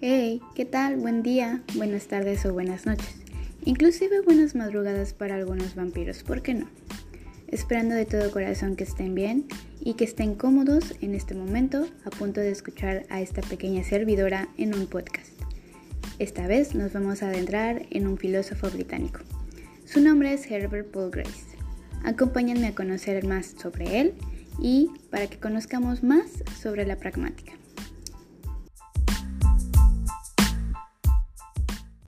Hey, ¿qué tal? Buen día, buenas tardes o buenas noches. Inclusive buenas madrugadas para algunos vampiros, ¿por qué no? Esperando de todo corazón que estén bien y que estén cómodos en este momento a punto de escuchar a esta pequeña servidora en un podcast. Esta vez nos vamos a adentrar en un filósofo británico. Su nombre es Herbert Paul Grace. Acompáñenme a conocer más sobre él y para que conozcamos más sobre la pragmática.